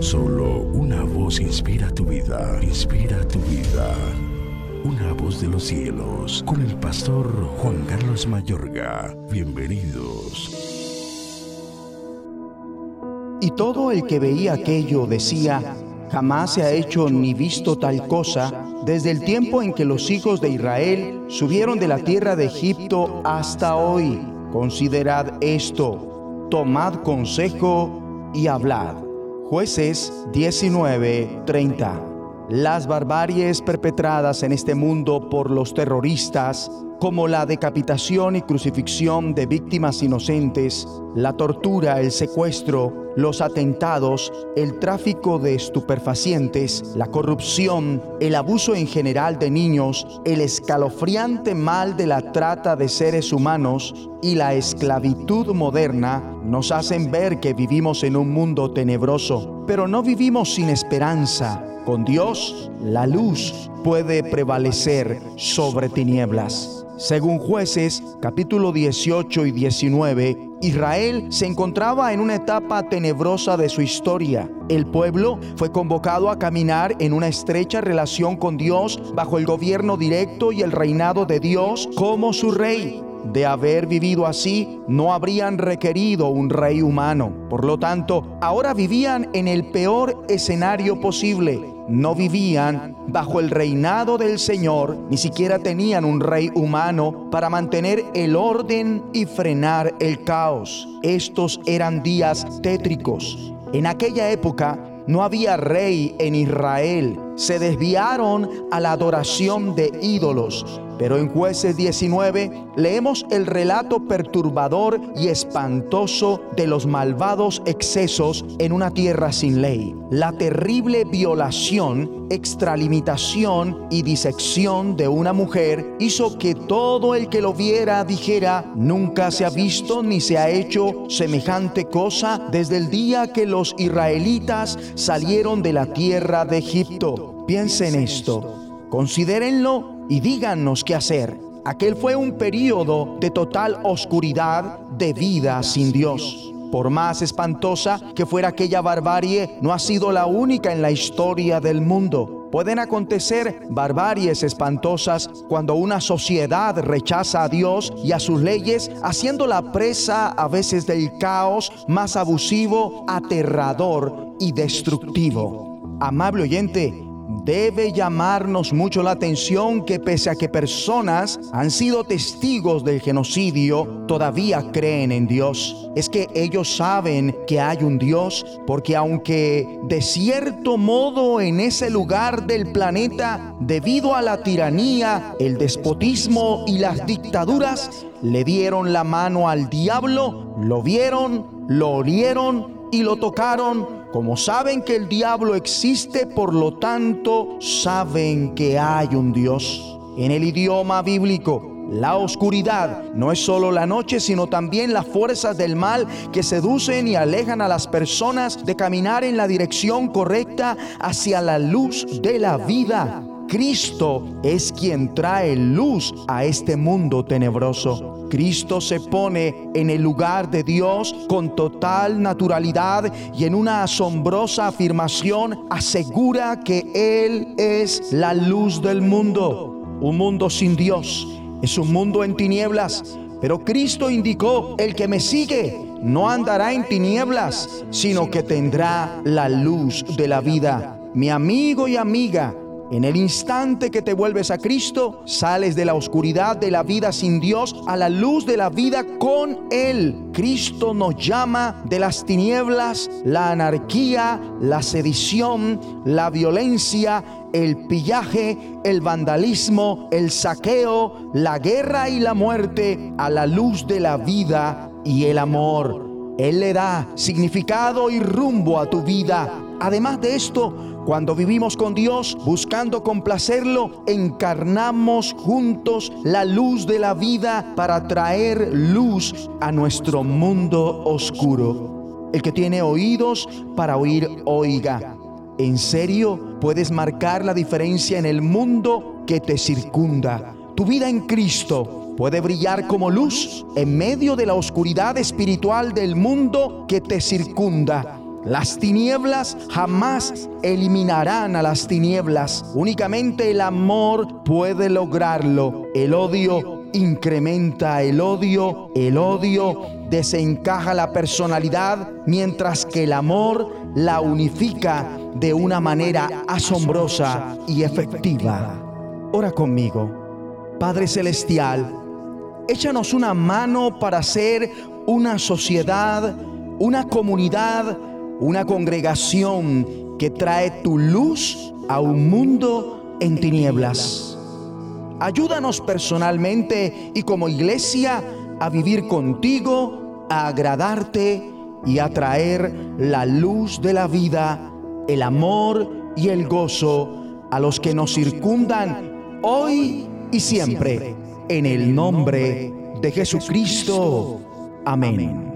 Solo una voz inspira tu vida, inspira tu vida. Una voz de los cielos, con el pastor Juan Carlos Mayorga. Bienvenidos. Y todo el que veía aquello decía, jamás se ha hecho ni visto tal cosa desde el tiempo en que los hijos de Israel subieron de la tierra de Egipto hasta hoy. Considerad esto, tomad consejo y hablad. Jueces 19:30. Las barbaries perpetradas en este mundo por los terroristas, como la decapitación y crucifixión de víctimas inocentes, la tortura, el secuestro, los atentados, el tráfico de estupefacientes, la corrupción, el abuso en general de niños, el escalofriante mal de la trata de seres humanos y la esclavitud moderna nos hacen ver que vivimos en un mundo tenebroso, pero no vivimos sin esperanza. Con Dios, la luz puede prevalecer sobre tinieblas. Según jueces capítulo 18 y 19, Israel se encontraba en una etapa tenebrosa de su historia. El pueblo fue convocado a caminar en una estrecha relación con Dios bajo el gobierno directo y el reinado de Dios como su rey. De haber vivido así, no habrían requerido un rey humano. Por lo tanto, ahora vivían en el peor escenario posible. No vivían bajo el reinado del Señor, ni siquiera tenían un rey humano para mantener el orden y frenar el caos. Estos eran días tétricos. En aquella época no había rey en Israel. Se desviaron a la adoración de ídolos pero en jueces 19 leemos el relato perturbador y espantoso de los malvados excesos en una tierra sin ley. La terrible violación, extralimitación y disección de una mujer hizo que todo el que lo viera dijera, nunca se ha visto ni se ha hecho semejante cosa desde el día que los israelitas salieron de la tierra de Egipto. Piensen esto. Considérenlo y díganos qué hacer. Aquel fue un periodo de total oscuridad de vida sin Dios. Por más espantosa que fuera aquella barbarie, no ha sido la única en la historia del mundo. Pueden acontecer barbaries espantosas cuando una sociedad rechaza a Dios y a sus leyes, haciendo la presa a veces del caos más abusivo, aterrador y destructivo. Amable oyente, Debe llamarnos mucho la atención que pese a que personas han sido testigos del genocidio, todavía creen en Dios. Es que ellos saben que hay un Dios, porque aunque de cierto modo en ese lugar del planeta, debido a la tiranía, el despotismo y las dictaduras, le dieron la mano al diablo, lo vieron, lo olieron y lo tocaron como saben que el diablo existe, por lo tanto saben que hay un Dios. En el idioma bíblico, la oscuridad no es solo la noche, sino también las fuerzas del mal que seducen y alejan a las personas de caminar en la dirección correcta hacia la luz de la vida. Cristo es quien trae luz a este mundo tenebroso. Cristo se pone en el lugar de Dios con total naturalidad y en una asombrosa afirmación asegura que Él es la luz del mundo. Un mundo sin Dios es un mundo en tinieblas, pero Cristo indicó, el que me sigue no andará en tinieblas, sino que tendrá la luz de la vida. Mi amigo y amiga, en el instante que te vuelves a Cristo, sales de la oscuridad de la vida sin Dios a la luz de la vida con Él. Cristo nos llama de las tinieblas, la anarquía, la sedición, la violencia, el pillaje, el vandalismo, el saqueo, la guerra y la muerte a la luz de la vida y el amor. Él le da significado y rumbo a tu vida. Además de esto, cuando vivimos con Dios buscando complacerlo, encarnamos juntos la luz de la vida para traer luz a nuestro mundo oscuro. El que tiene oídos para oír, oiga. ¿En serio puedes marcar la diferencia en el mundo que te circunda? Tu vida en Cristo puede brillar como luz en medio de la oscuridad espiritual del mundo que te circunda. Las tinieblas jamás eliminarán a las tinieblas. Únicamente el amor puede lograrlo. El odio incrementa el odio. El odio desencaja la personalidad, mientras que el amor la unifica de una manera asombrosa y efectiva. Ora conmigo. Padre Celestial, échanos una mano para ser una sociedad, una comunidad, una congregación que trae tu luz a un mundo en tinieblas. Ayúdanos personalmente y como iglesia a vivir contigo, a agradarte y a traer la luz de la vida, el amor y el gozo a los que nos circundan hoy y siempre. En el nombre de Jesucristo. Amén.